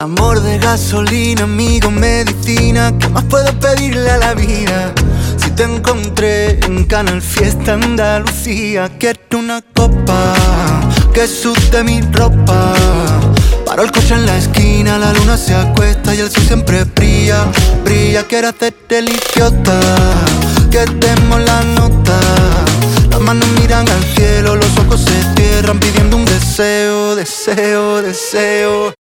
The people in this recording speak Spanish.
Amor de gasolina, amigo, medicina, ¿qué más puedo pedirle a la vida? Si te encontré en Canal Fiesta Andalucía, quiero una copa que sude mi ropa. Paro el coche en la esquina, la luna se acuesta y el sol siempre brilla, brilla. Quiero hacerte el idiota, que demos la nota. Las manos miran al cielo, los ojos se cierran pidiendo un deseo, deseo, deseo.